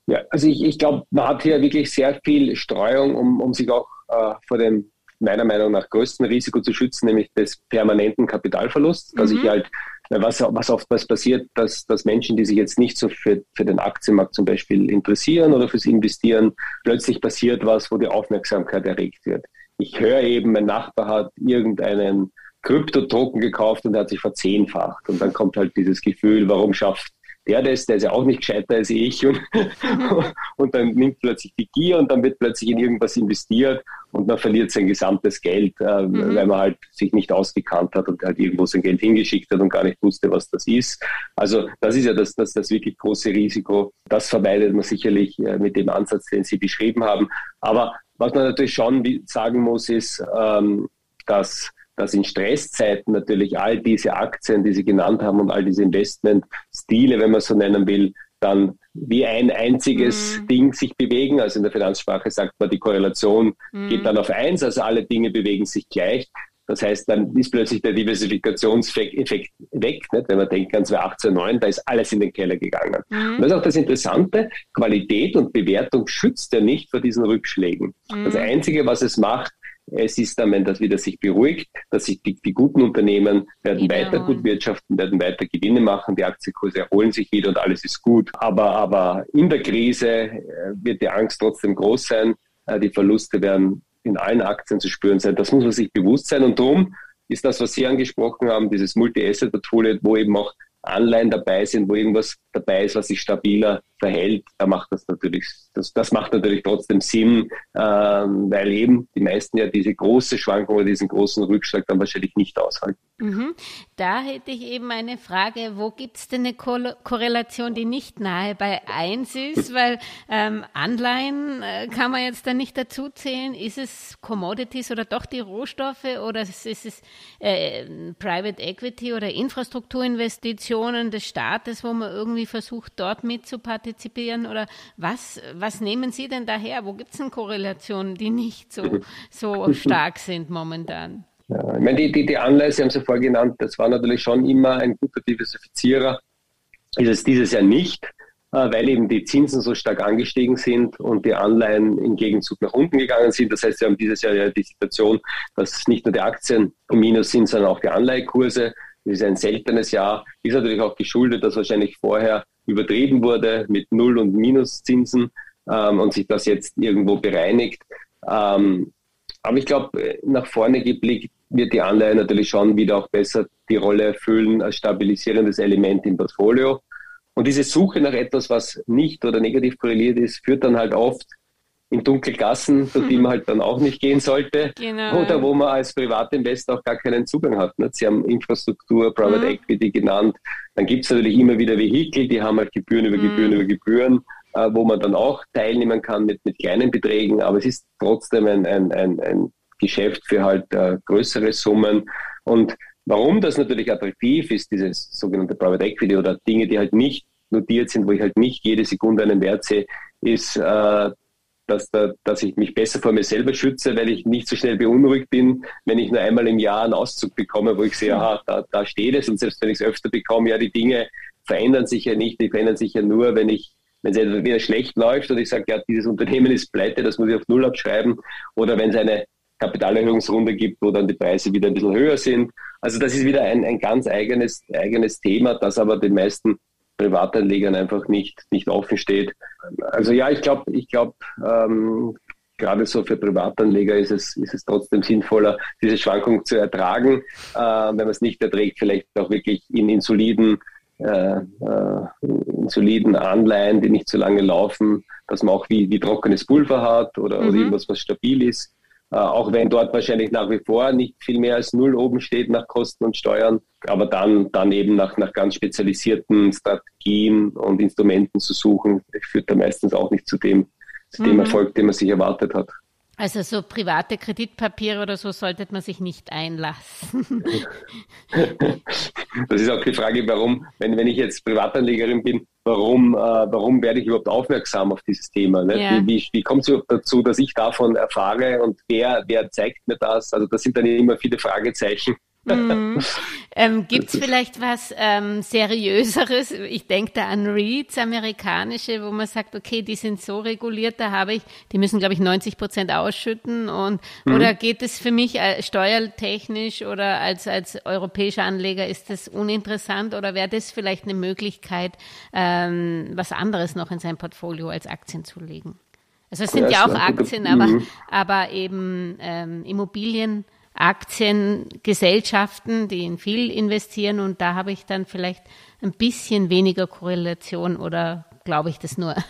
Ja, also ich, ich glaube, man hat hier wirklich sehr viel Streuung, um, um sich auch äh, vor dem meiner Meinung nach größten Risiko zu schützen, nämlich des permanenten Kapitalverlusts. Dass mhm. ich halt, was, was oftmals passiert, dass, dass Menschen, die sich jetzt nicht so für, für den Aktienmarkt zum Beispiel interessieren oder fürs Investieren, plötzlich passiert was, wo die Aufmerksamkeit erregt wird. Ich höre eben, mein Nachbar hat irgendeinen Kryptotoken gekauft und hat sich verzehnfacht. Und dann kommt halt dieses Gefühl, warum schafft der das, der ist ja auch nicht gescheiter als ich und, und dann nimmt plötzlich die Gier und dann wird plötzlich in irgendwas investiert und man verliert sein gesamtes Geld, äh, mhm. weil man halt sich nicht ausgekannt hat und halt irgendwo sein Geld hingeschickt hat und gar nicht wusste, was das ist. Also das ist ja das, das, das wirklich große Risiko. Das vermeidet man sicherlich äh, mit dem Ansatz, den Sie beschrieben haben. Aber was man natürlich schon sagen muss, ist, ähm, dass dass in Stresszeiten natürlich all diese Aktien, die Sie genannt haben und all diese Investmentstile, wenn man so nennen will, dann wie ein einziges mhm. Ding sich bewegen. Also in der Finanzsprache sagt man, die Korrelation mhm. geht dann auf eins, also alle Dinge bewegen sich gleich. Das heißt, dann ist plötzlich der Diversifikationseffekt weg, nicht? wenn man denkt an 2018, 2009, da ist alles in den Keller gegangen. Mhm. Und das ist auch das Interessante, Qualität und Bewertung schützt ja nicht vor diesen Rückschlägen. Mhm. Das Einzige, was es macht, es ist dann, wenn das wieder sich beruhigt, dass sich die, die guten Unternehmen werden genau. weiter gut wirtschaften, werden weiter Gewinne machen, die Aktienkurse erholen sich wieder und alles ist gut. Aber, aber in der Krise äh, wird die Angst trotzdem groß sein. Äh, die Verluste werden in allen Aktien zu spüren sein. Das muss man sich bewusst sein. Und darum ist das, was Sie angesprochen haben, dieses Multi-Asset-Portfolio, wo eben auch Anleihen dabei sind, wo irgendwas dabei ist, was sich stabiler verhält, da macht das natürlich, das, das macht natürlich trotzdem Sinn, ähm, weil eben die meisten ja diese große Schwankung oder diesen großen Rückschlag dann wahrscheinlich nicht aushalten. Mhm. Da hätte ich eben eine Frage, wo gibt es denn eine Ko Korrelation, die nicht nahe bei 1 ist, weil ähm, Anleihen äh, kann man jetzt da nicht dazu zählen. Ist es Commodities oder doch die Rohstoffe oder ist es äh, Private Equity oder Infrastrukturinvestitionen des Staates, wo man irgendwie versucht, dort mit zu partizipieren oder was, was nehmen Sie denn daher? Wo gibt es denn Korrelationen, die nicht so, so stark sind momentan? Ja, ich meine, die, die, die Anleihe, Sie haben es ja vorher genannt, das war natürlich schon immer ein guter Diversifizierer. Ist es dieses Jahr nicht, äh, weil eben die Zinsen so stark angestiegen sind und die Anleihen im Gegenzug nach unten gegangen sind. Das heißt, wir haben dieses Jahr ja die Situation, dass nicht nur die Aktien im Minus sind, sondern auch die Anleihekurse. Das ist ein seltenes Jahr. Ist natürlich auch geschuldet, dass wahrscheinlich vorher übertrieben wurde mit Null- und Minuszinsen ähm, und sich das jetzt irgendwo bereinigt. Ähm, aber ich glaube, nach vorne geblickt wird die Anleihe natürlich schon wieder auch besser die Rolle erfüllen als stabilisierendes Element im Portfolio. Und diese Suche nach etwas, was nicht oder negativ korreliert ist, führt dann halt oft in dunkle Gassen, durch die man halt dann auch nicht gehen sollte. Genau. Oder wo man als Privatinvestor auch gar keinen Zugang hat. Nicht? Sie haben Infrastruktur, Private mhm. Equity genannt. Dann gibt es natürlich immer wieder Vehikel, die haben halt Gebühren über Gebühren mhm. über Gebühren, äh, wo man dann auch teilnehmen kann mit, mit kleinen Beträgen. Aber es ist trotzdem ein, ein, ein, ein Geschäft für halt äh, größere Summen. Und warum das natürlich attraktiv ist, dieses sogenannte Private Equity oder Dinge, die halt nicht notiert sind, wo ich halt nicht jede Sekunde einen Wert sehe, ist, äh, dass, da, dass ich mich besser vor mir selber schütze, weil ich nicht so schnell beunruhigt bin, wenn ich nur einmal im Jahr einen Auszug bekomme, wo ich sehe, aha, da, da steht es und selbst wenn ich es öfter bekomme, ja, die Dinge verändern sich ja nicht, die verändern sich ja nur, wenn ich wenn es entweder schlecht läuft und ich sage, ja, dieses Unternehmen ist pleite, das muss ich auf Null abschreiben, oder wenn es eine Kapitalerhöhungsrunde gibt, wo dann die Preise wieder ein bisschen höher sind. Also das ist wieder ein, ein ganz eigenes, eigenes Thema, das aber den meisten Privatanlegern einfach nicht, nicht offen steht. Also ja, ich glaube, ich glaube, ähm, gerade so für Privatanleger ist es, ist es trotzdem sinnvoller, diese Schwankung zu ertragen, äh, wenn man es nicht erträgt, vielleicht auch wirklich in, in soliden, äh, äh, in soliden Anleihen, die nicht so lange laufen, dass man auch wie, wie trockenes Pulver hat oder, mhm. oder irgendwas, was stabil ist. Äh, auch wenn dort wahrscheinlich nach wie vor nicht viel mehr als null oben steht nach Kosten und Steuern, aber dann, dann eben nach, nach ganz spezialisierten Strategien und Instrumenten zu suchen, führt da meistens auch nicht zu dem, zu dem mhm. Erfolg, den man sich erwartet hat. Also so private Kreditpapiere oder so sollte man sich nicht einlassen. Das ist auch die Frage, warum, wenn, wenn ich jetzt Privatanlegerin bin, warum, äh, warum werde ich überhaupt aufmerksam auf dieses Thema? Ne? Ja. Wie, wie, wie kommt es dazu, dass ich davon erfahre und wer, wer zeigt mir das? Also das sind dann immer viele Fragezeichen. Mm. Ähm, Gibt es vielleicht was ähm, Seriöseres? Ich denke da an REITs, amerikanische, wo man sagt, okay, die sind so reguliert, da habe ich, die müssen, glaube ich, 90 Prozent ausschütten. Und, mhm. Oder geht es für mich äh, steuertechnisch oder als, als europäischer Anleger, ist das uninteressant? Oder wäre das vielleicht eine Möglichkeit, ähm, was anderes noch in sein Portfolio als Aktien zu legen? Also es sind ja, ja auch Aktien, aber, mhm. aber eben ähm, Immobilien. Aktiengesellschaften, die in viel investieren und da habe ich dann vielleicht ein bisschen weniger Korrelation oder glaube ich das nur?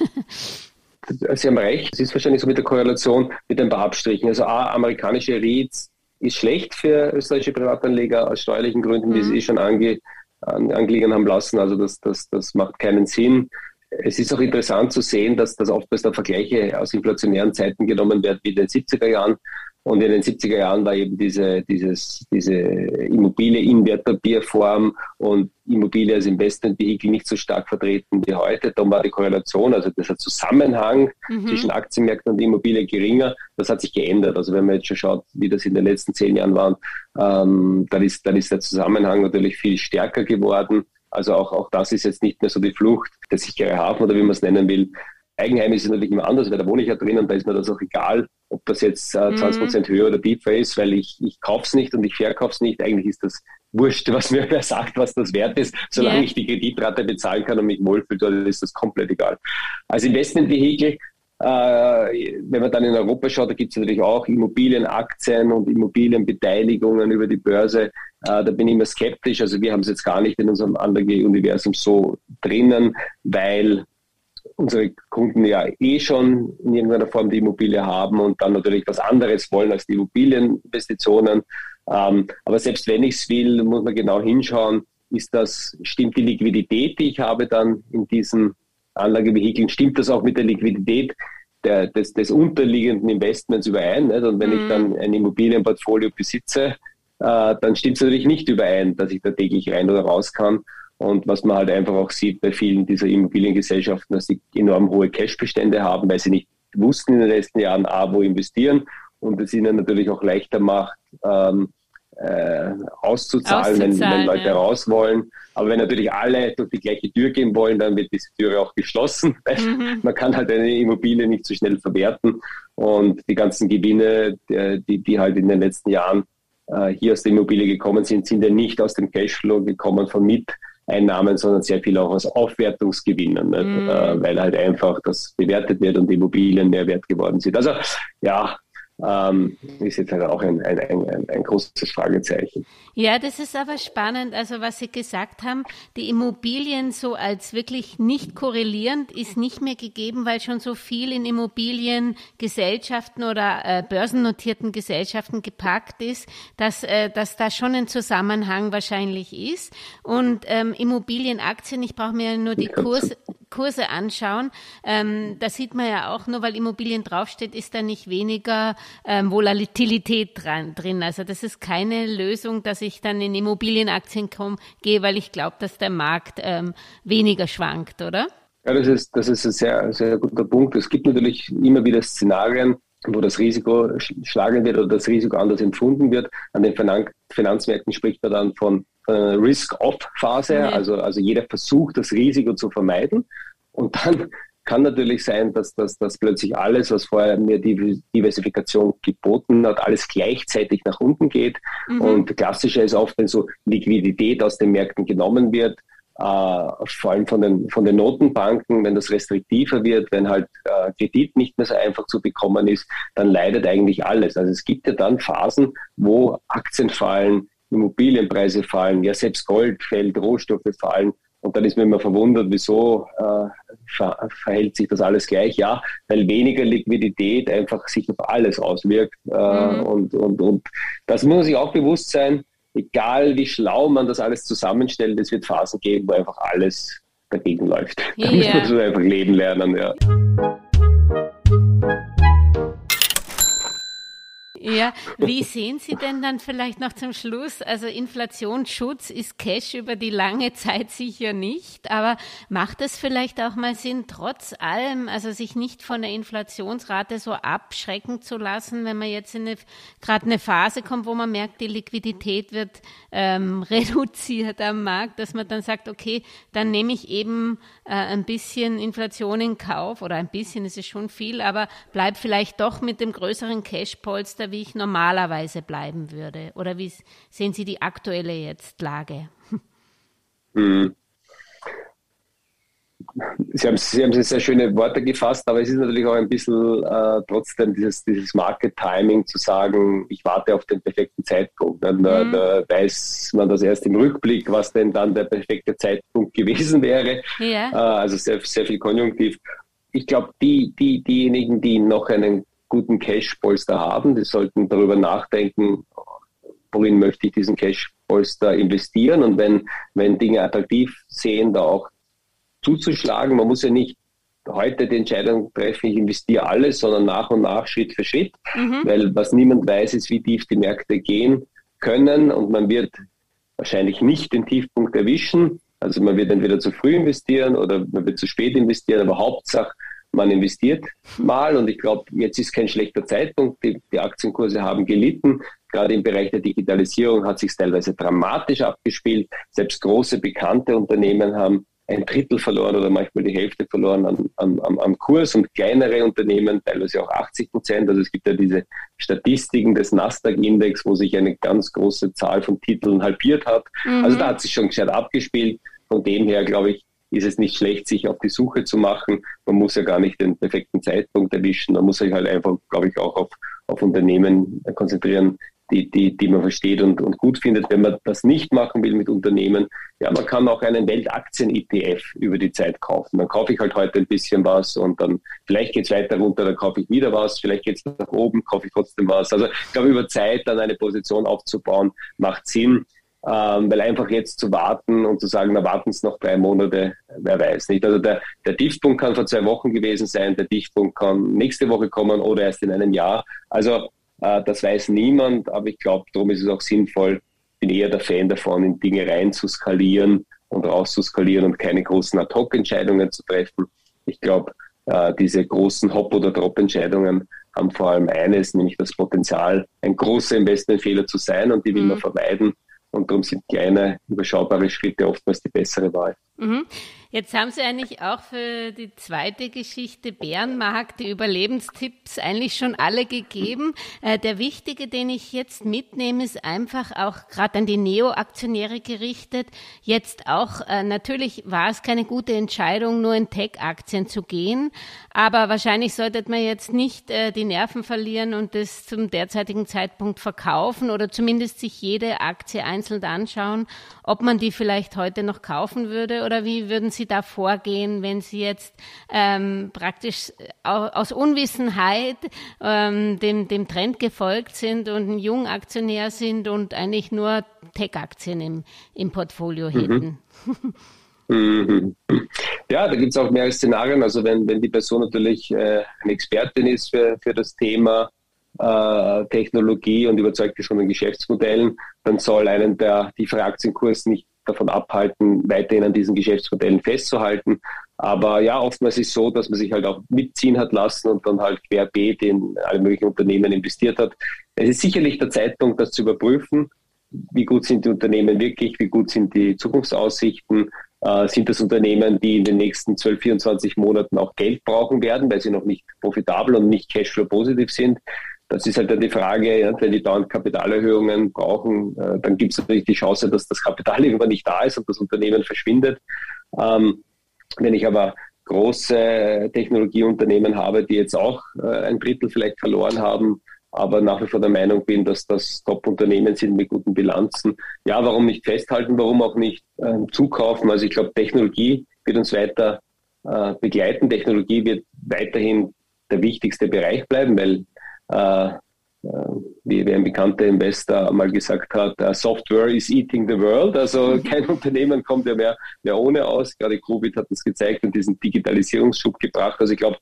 Sie haben recht, es ist wahrscheinlich so mit der Korrelation mit ein paar Abstrichen. Also A, amerikanische REITs ist schlecht für österreichische Privatanleger aus steuerlichen Gründen, mhm. wie Sie eh schon ange, an, angelegen haben lassen. Also das, das, das macht keinen Sinn. Es ist auch interessant zu sehen, dass das oftmals da Vergleiche aus inflationären Zeiten genommen werden, wie in den 70er Jahren, Und in den 70er Jahren war eben diese, dieses, diese Immobilie in Wertpapierform und Immobilie als Investmentvehikel nicht so stark vertreten wie heute. Dann war die Korrelation, also dieser Zusammenhang mhm. zwischen Aktienmärkten und Immobilie geringer. Das hat sich geändert. Also wenn man jetzt schon schaut, wie das in den letzten zehn Jahren war, ähm, dann, ist, dann ist der Zusammenhang natürlich viel stärker geworden. Also auch, auch das ist jetzt nicht mehr so die Flucht, der sichere Hafen oder wie man es nennen will. Eigenheim ist natürlich immer anders, weil da wohne ich ja drin und da ist mir das auch egal, ob das jetzt äh, 20 mhm. Prozent höher oder tiefer ist, weil ich, ich kaufe es nicht und ich verkaufe es nicht. Eigentlich ist das wurscht, was mir wer sagt, was das wert ist. Solange yeah. ich die Kreditrate bezahlen kann und mich wohlfühle, dann ist das komplett egal. Als Investmentvehikel, äh, wenn man dann in Europa schaut, da gibt es natürlich auch Immobilienaktien und Immobilienbeteiligungen über die Börse. Äh, da bin ich immer skeptisch. Also wir haben es jetzt gar nicht in unserem Anlageuniversum so drinnen, weil unsere Kunden ja eh schon in irgendeiner Form die Immobilie haben und dann natürlich was anderes wollen als die Immobilieninvestitionen. Ähm, aber selbst wenn ich es will, muss man genau hinschauen, ist das, stimmt die Liquidität, die ich habe dann in diesen Anlagevehikeln, stimmt das auch mit der Liquidität der, des, des unterliegenden Investments überein? Nicht? Und wenn mhm. ich dann ein Immobilienportfolio besitze, äh, dann stimmt es natürlich nicht überein, dass ich da täglich rein oder raus kann. Und was man halt einfach auch sieht bei vielen dieser Immobiliengesellschaften, dass sie enorm hohe Cashbestände haben, weil sie nicht wussten in den letzten Jahren, A, wo investieren und es ihnen natürlich auch leichter macht, ähm, äh, auszuzahlen, wenn, wenn, Leute ja. raus wollen. Aber wenn natürlich alle durch die gleiche Tür gehen wollen, dann wird diese Tür auch geschlossen. Mhm. Man kann halt eine Immobilie nicht so schnell verwerten. Und die ganzen Gewinne, die, die halt in den letzten Jahren äh, hier aus der Immobilie gekommen sind, sind ja nicht aus dem Cashflow gekommen von Miet Einnahmen, sondern sehr viel auch aus Aufwertungsgewinnen, mhm. äh, weil halt einfach das bewertet wird und die Immobilien mehr wert geworden sind. Also ja, ähm, ist jetzt halt auch ein, ein, ein, ein großes Fragezeichen. Ja, das ist aber spannend. Also was Sie gesagt haben, die Immobilien so als wirklich nicht korrelierend ist nicht mehr gegeben, weil schon so viel in Immobiliengesellschaften oder äh, börsennotierten Gesellschaften gepackt ist, dass, äh, dass da schon ein Zusammenhang wahrscheinlich ist. Und ähm, Immobilienaktien, ich brauche mir nur die Kurse, Kurse anschauen. Ähm, da sieht man ja auch, nur weil Immobilien draufsteht, ist da nicht weniger ähm, Volatilität dran, drin. Also das ist keine Lösung, dass ich dann in Immobilienaktien komme, gehe, weil ich glaube, dass der Markt ähm, weniger schwankt, oder? Ja, das ist, das ist ein sehr, sehr guter Punkt. Es gibt natürlich immer wieder Szenarien, wo das Risiko schlagen wird oder das Risiko anders empfunden wird. An den Finanzmärkten spricht man dann von äh, Risk-Off-Phase, ja. also, also jeder versucht, das Risiko zu vermeiden. Und dann kann natürlich sein, dass, dass, dass plötzlich alles, was vorher mir die Diversifikation geboten hat, alles gleichzeitig nach unten geht. Mhm. Und klassischer ist oft, wenn so Liquidität aus den Märkten genommen wird, vor allem von den, von den Notenbanken, wenn das restriktiver wird, wenn halt äh, Kredit nicht mehr so einfach zu bekommen ist, dann leidet eigentlich alles. Also es gibt ja dann Phasen, wo Aktien fallen, Immobilienpreise fallen, ja selbst Gold fällt, Rohstoffe fallen. Und dann ist man immer verwundert, wieso äh, ver verhält sich das alles gleich? Ja, weil weniger Liquidität einfach sich auf alles auswirkt. Äh, mhm. und, und, und das muss man sich auch bewusst sein, egal wie schlau man das alles zusammenstellt, es wird Phasen geben, wo einfach alles dagegen läuft. Yeah. Damit muss man einfach leben lernen. Ja. Ja, wie sehen Sie denn dann vielleicht noch zum Schluss? Also Inflationsschutz ist Cash über die lange Zeit sicher nicht, aber macht es vielleicht auch mal Sinn, trotz allem, also sich nicht von der Inflationsrate so abschrecken zu lassen, wenn man jetzt in eine, gerade eine Phase kommt, wo man merkt, die Liquidität wird ähm, reduziert am Markt, dass man dann sagt, okay, dann nehme ich eben äh, ein bisschen Inflation in Kauf oder ein bisschen, ist es schon viel, aber bleib vielleicht doch mit dem größeren Cashpolster wie ich normalerweise bleiben würde? Oder wie sehen Sie die aktuelle jetzt Lage? Hm. Sie haben, Sie haben sehr schöne Worte gefasst, aber es ist natürlich auch ein bisschen äh, trotzdem dieses, dieses Market-Timing zu sagen, ich warte auf den perfekten Zeitpunkt. Da, mhm. da, weiß man das erst im Rückblick, was denn dann der perfekte Zeitpunkt gewesen wäre. Ja. Äh, also sehr, sehr viel Konjunktiv. Ich glaube, die, die, diejenigen, die noch einen guten Cash-Polster haben. Die sollten darüber nachdenken, worin möchte ich diesen Cash-Polster investieren und wenn, wenn Dinge attraktiv sehen, da auch zuzuschlagen. Man muss ja nicht heute die Entscheidung treffen, ich investiere alles, sondern nach und nach, Schritt für Schritt. Mhm. Weil was niemand weiß, ist, wie tief die Märkte gehen können und man wird wahrscheinlich nicht den Tiefpunkt erwischen. Also man wird entweder zu früh investieren oder man wird zu spät investieren, aber Hauptsache, man investiert mal und ich glaube, jetzt ist kein schlechter Zeitpunkt. Die, die, Aktienkurse haben gelitten. Gerade im Bereich der Digitalisierung hat sich teilweise dramatisch abgespielt. Selbst große bekannte Unternehmen haben ein Drittel verloren oder manchmal die Hälfte verloren an, am, am Kurs und kleinere Unternehmen teilweise auch 80 Prozent. Also es gibt ja diese Statistiken des Nasdaq-Index, wo sich eine ganz große Zahl von Titeln halbiert hat. Mhm. Also da hat sich schon gescheit abgespielt. Von dem her, glaube ich, ist es nicht schlecht, sich auf die Suche zu machen. Man muss ja gar nicht den perfekten Zeitpunkt erwischen. Man muss sich halt einfach, glaube ich, auch auf, auf Unternehmen konzentrieren, die, die, die man versteht und, und gut findet. Wenn man das nicht machen will mit Unternehmen, ja, man kann auch einen Weltaktien-ETF über die Zeit kaufen. Dann kaufe ich halt heute ein bisschen was und dann vielleicht geht es weiter runter, dann kaufe ich wieder was, vielleicht geht es nach oben, kaufe ich trotzdem was. Also ich glaube, über Zeit dann eine Position aufzubauen, macht Sinn. Ähm, weil einfach jetzt zu warten und zu sagen, na warten es noch drei Monate, wer weiß nicht. Also der, der Tiefpunkt kann vor zwei Wochen gewesen sein, der Tiefpunkt kann nächste Woche kommen oder erst in einem Jahr. Also äh, das weiß niemand, aber ich glaube, darum ist es auch sinnvoll, bin eher der Fan davon, in Dinge rein zu skalieren und rauszuskalieren und keine großen Ad-Hoc-Entscheidungen zu treffen. Ich glaube, äh, diese großen Hop- oder Drop-Entscheidungen haben vor allem eines, nämlich das Potenzial, ein großer Investmentfehler zu sein und die will man mhm. vermeiden. Und darum sind kleine, überschaubare Schritte oftmals die bessere Wahl. Mhm. Jetzt haben Sie eigentlich auch für die zweite Geschichte Bärenmarkt die Überlebenstipps eigentlich schon alle gegeben. Äh, der wichtige, den ich jetzt mitnehme, ist einfach auch gerade an die Neo-Aktionäre gerichtet. Jetzt auch, äh, natürlich war es keine gute Entscheidung, nur in Tech-Aktien zu gehen, aber wahrscheinlich sollte man jetzt nicht äh, die Nerven verlieren und das zum derzeitigen Zeitpunkt verkaufen oder zumindest sich jede Aktie einzeln anschauen, ob man die vielleicht heute noch kaufen würde oder wie würden Sie da vorgehen, wenn Sie jetzt ähm, praktisch aus Unwissenheit ähm, dem, dem Trend gefolgt sind und ein Jungaktionär sind und eigentlich nur Tech-Aktien im, im Portfolio mhm. hätten? Mhm. Ja, da gibt es auch mehrere Szenarien. Also wenn, wenn die Person natürlich äh, eine Expertin ist für, für das Thema äh, Technologie und überzeugt ist von den Geschäftsmodellen, dann soll einen der tiefe Aktienkurs nicht davon abhalten, weiterhin an diesen Geschäftsmodellen festzuhalten. Aber ja, oftmals ist es so, dass man sich halt auch mitziehen hat lassen und dann halt querbeet in alle möglichen Unternehmen investiert hat. Es ist sicherlich der Zeitpunkt, das zu überprüfen. Wie gut sind die Unternehmen wirklich? Wie gut sind die Zukunftsaussichten? Äh, sind das Unternehmen, die in den nächsten 12, 24 Monaten auch Geld brauchen werden, weil sie noch nicht profitabel und nicht cashflow positiv sind? Das ist halt dann die Frage, wenn die dauernd Kapitalerhöhungen brauchen, äh, dann gibt es natürlich die Chance, dass das Kapital irgendwann nicht da ist und das Unternehmen verschwindet. Ähm, wenn ich aber große Technologieunternehmen habe, die jetzt auch äh, ein Drittel vielleicht verloren haben, aber nach wie vor der Meinung bin, dass das Top-Unternehmen sind mit guten Bilanzen. Ja, warum nicht festhalten, warum auch nicht äh, zukaufen? Also ich glaube, Technologie wird uns weiter äh, begleiten. Technologie wird weiterhin der wichtigste Bereich bleiben, weil äh, äh, wie, wie ein bekannter Investor mal gesagt hat, uh, Software is eating the world. Also mhm. kein Unternehmen kommt ja mehr, mehr ohne aus. Gerade Covid hat das gezeigt und diesen Digitalisierungsschub gebracht. Also ich glaube,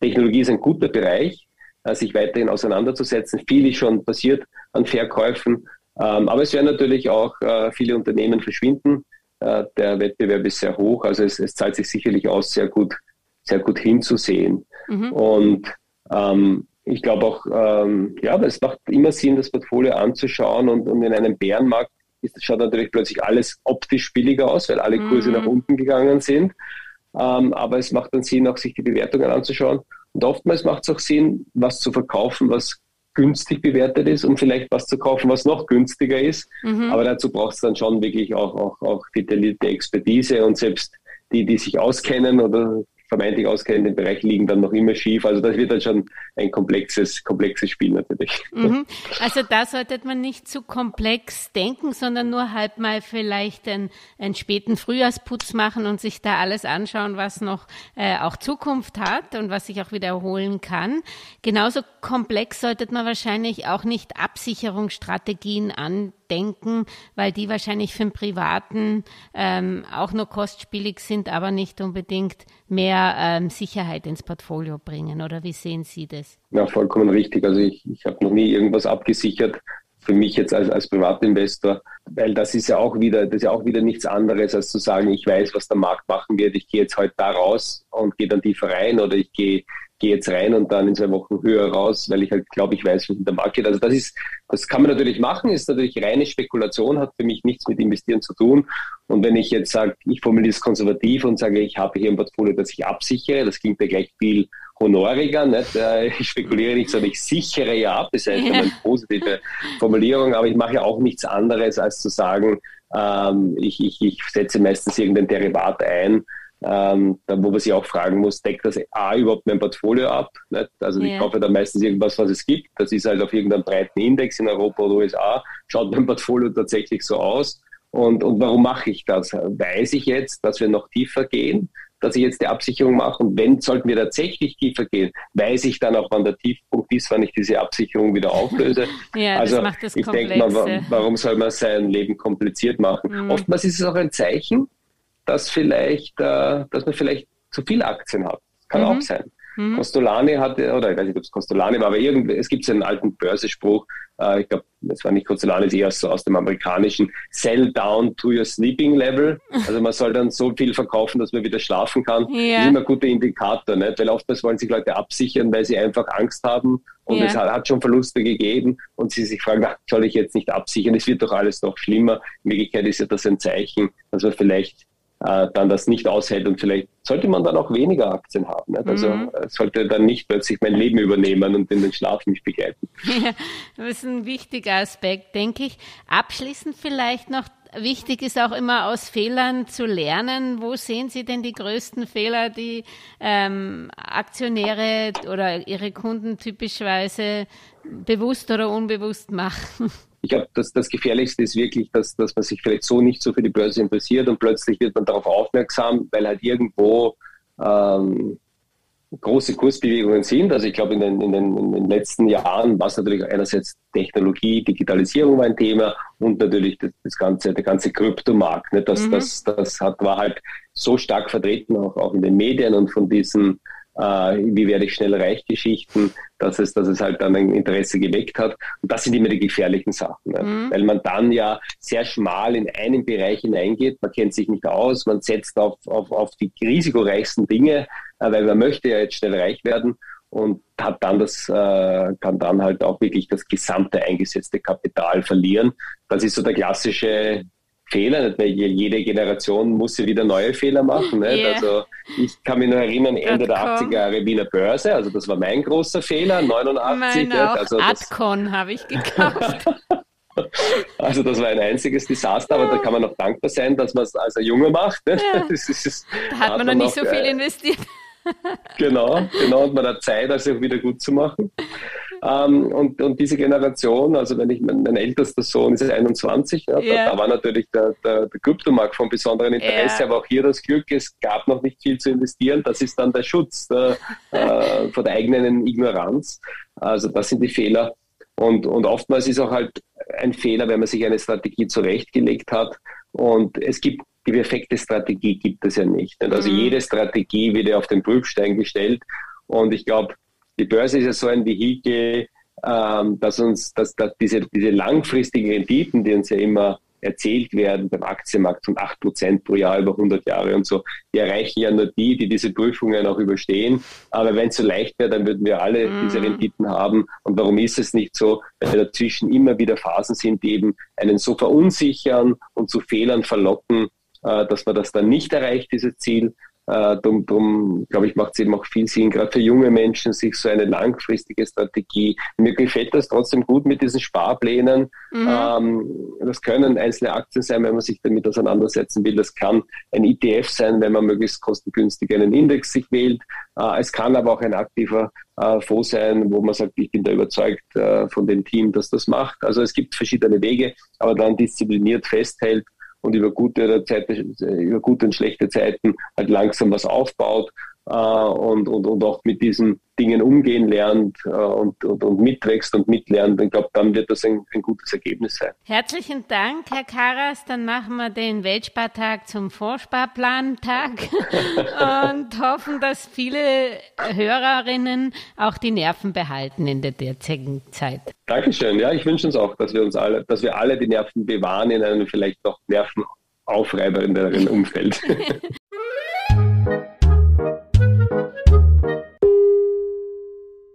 Technologie ist ein guter Bereich, uh, sich weiterhin auseinanderzusetzen. Viel ist schon passiert an Verkäufen. Ähm, aber es werden natürlich auch viele Unternehmen verschwinden. der Wettbewerb ist sehr hoch. Also es, es zahlt sich sicherlich aus, sehr gut, sehr gut hinzusehen. Mhm. Und ähm, ich glaube auch, ähm, ja, es macht immer Sinn, das Portfolio anzuschauen und, und in einem Bärenmarkt ist, schaut natürlich plötzlich alles optisch billiger aus, weil alle Kurse mm. nach unten gegangen sind. Ähm, aber es macht dann Sinn, auch sich die Bewertungen anzuschauen. Und oftmals macht es auch Sinn, was zu verkaufen, was günstig bewertet ist und vielleicht was zu kaufen, was noch günstiger ist. Mhm. Aber dazu braucht es dann schon wirklich auch, auch, auch detaillierte Expertise und selbst die, die sich auskennen oder vermeintlich auskennen in dem Bereich liegen dann noch immer schief. Also das wird dann schon ein komplexes, komplexes Spiel natürlich. Mhm. Also da sollte man nicht zu komplex denken, sondern nur halt mal vielleicht einen, einen späten Frühjahrsputz machen und sich da alles anschauen, was noch äh, auch Zukunft hat und was sich auch wiederholen kann. Genauso komplex sollte man wahrscheinlich auch nicht Absicherungsstrategien an denken, weil die wahrscheinlich für den Privaten ähm, auch nur kostspielig sind, aber nicht unbedingt mehr ähm, Sicherheit ins Portfolio bringen, oder wie sehen Sie das? Ja, vollkommen richtig. Also ich, ich habe noch nie irgendwas abgesichert für mich jetzt als, als Privatinvestor, weil das ist ja auch wieder, das ist ja auch wieder nichts anderes, als zu sagen, ich weiß, was der Markt machen wird, ich gehe jetzt heute da raus und gehe dann tiefer rein oder ich gehe gehe jetzt rein und dann in zwei Wochen höher raus, weil ich halt glaube, ich weiß, was in der Markt geht. Also das ist, das kann man natürlich machen, ist natürlich reine Spekulation, hat für mich nichts mit Investieren zu tun. Und wenn ich jetzt sage, ich formuliere es konservativ und sage, ich habe hier ein Portfolio, das ich absichere, das klingt ja gleich viel honoriger, nicht? Äh, ich spekuliere nicht, sondern ich sichere ja ab, das ist eigentlich eine positive Formulierung, aber ich mache ja auch nichts anderes, als zu sagen, ähm, ich, ich, ich setze meistens irgendein Derivat ein, ähm, da, wo man sich auch fragen muss, deckt das A überhaupt mein Portfolio ab? Nicht? Also yeah. ich kaufe da meistens irgendwas, was es gibt. Das ist halt auf irgendeinem breiten Index in Europa oder USA. Schaut mein Portfolio tatsächlich so aus? Und, und warum mache ich das? Weiß ich jetzt, dass wir noch tiefer gehen, dass ich jetzt die Absicherung mache? Und wenn sollten wir tatsächlich tiefer gehen, weiß ich dann auch, wann der Tiefpunkt ist, wann ich diese Absicherung wieder auflöse. ja, also das macht das ich denke mal, warum soll man sein Leben kompliziert machen? Mhm. Oftmals ist es auch ein Zeichen, dass vielleicht, äh, dass man vielleicht zu viele Aktien hat. Kann mhm. auch sein. Mhm. Costolani hatte, oder ich weiß nicht, ob es Costolani war, aber irgendwie, es gibt so einen alten Börsespruch, äh, ich glaube, das war nicht Costolani, es ist eher so aus dem amerikanischen, sell down to your sleeping level. Also man soll dann so viel verkaufen, dass man wieder schlafen kann. Ja. Das ist immer ein guter Indikator, nicht? weil oftmals wollen sich Leute absichern, weil sie einfach Angst haben und ja. es hat, hat, schon Verluste gegeben und sie sich fragen, ach, soll ich jetzt nicht absichern? Es wird doch alles noch schlimmer. In Wirklichkeit ist ja das ein Zeichen, dass man vielleicht äh, dann das nicht aushält und vielleicht sollte man dann auch weniger Aktien haben. Nicht? Also mhm. sollte dann nicht plötzlich mein Leben übernehmen und in den Schlaf mich begleiten. Ja, das ist ein wichtiger Aspekt, denke ich. Abschließend vielleicht noch Wichtig ist auch immer aus Fehlern zu lernen. Wo sehen Sie denn die größten Fehler, die ähm, Aktionäre oder ihre Kunden typischerweise bewusst oder unbewusst machen? ich glaube, dass das Gefährlichste ist wirklich, dass, dass man sich vielleicht so nicht so für die Börse interessiert und plötzlich wird man darauf aufmerksam, weil halt irgendwo ähm, große Kursbewegungen sind. Also ich glaube, in den, in, den, in den letzten Jahren war es natürlich einerseits Technologie, Digitalisierung war ein Thema und natürlich das, das ganze, der ganze Kryptomarkt. Ne? Das, mhm. das, das hat, war halt so stark vertreten, auch, auch in den Medien und von diesen wie werde ich schnell reich Geschichten, dass es, dass es halt dann ein Interesse geweckt hat. Und das sind immer die gefährlichen Sachen, ne? mhm. weil man dann ja sehr schmal in einen Bereich hineingeht, man kennt sich nicht aus, man setzt auf, auf, auf die risikoreichsten Dinge, äh, weil man möchte ja jetzt schnell reich werden und hat dann das, äh, kann dann halt auch wirklich das gesamte eingesetzte Kapital verlieren. Das ist so der klassische Fehler, weil jede Generation muss ja wieder neue Fehler machen. Yeah. Also ich kann mich nur erinnern, Ende der 80er Jahre Wiener Börse, also das war mein großer Fehler, 89. Meine auch. Also Adcon habe ich gekauft. Also das war ein einziges Desaster, aber da kann man noch dankbar sein, dass man es als ein Junge macht. Ne? Ja. Das ist, das da hat, hat man noch nicht so viel äh, investiert. Genau, genau, und man hat Zeit, also auch wieder gut zu machen. Ähm, und, und diese Generation, also wenn ich, mein, mein ältester Sohn ist 21, ja, yeah. da, da, war natürlich der, der, der Kryptomarkt von besonderem Interesse, yeah. aber auch hier das Glück, es gab noch nicht viel zu investieren. Das ist dann der Schutz der, äh, vor der eigenen Ignoranz. Also das sind die Fehler. Und, und oftmals ist auch halt ein Fehler, wenn man sich eine Strategie zurechtgelegt hat. Und es gibt die perfekte Strategie gibt es ja nicht. Also mhm. jede Strategie wird ja auf den Prüfstein gestellt. Und ich glaube, die Börse ist ja so ein Vehikel, ähm, dass uns, dass, dass diese, diese langfristigen Renditen, die uns ja immer erzählt werden beim Aktienmarkt von 8% pro Jahr über 100 Jahre und so, die erreichen ja nur die, die diese Prüfungen auch überstehen. Aber wenn es so leicht wäre, dann würden wir alle mm. diese Renditen haben. Und warum ist es nicht so? Weil dazwischen immer wieder Phasen sind, die eben einen so verunsichern und zu Fehlern verlocken, äh, dass man das dann nicht erreicht, dieses Ziel. Äh, drum, drum glaube ich, macht es eben auch viel Sinn, gerade für junge Menschen, sich so eine langfristige Strategie. Mir gefällt das trotzdem gut mit diesen Sparplänen. Mhm. Ähm, das können einzelne Aktien sein, wenn man sich damit auseinandersetzen will. Das kann ein ETF sein, wenn man möglichst kostengünstig einen Index sich wählt. Äh, es kann aber auch ein aktiver äh, Fonds sein, wo man sagt, ich bin da überzeugt äh, von dem Team, das das macht. Also es gibt verschiedene Wege, aber dann diszipliniert festhält und über gute, Zeiten, über gute und schlechte Zeiten halt langsam was aufbaut äh, und, und, und auch mit diesem Dingen umgehen lernt äh, und, und, und, mitwächst und mitlernt, ich glaube, dann wird das ein, ein, gutes Ergebnis sein. Herzlichen Dank, Herr Karas. Dann machen wir den Weltspartag zum Vorsparplantag und hoffen, dass viele Hörerinnen auch die Nerven behalten in der derzeitigen Zeit. Dankeschön. Ja, ich wünsche uns auch, dass wir uns alle, dass wir alle die Nerven bewahren in einem vielleicht noch nervenaufreibernderen Umfeld.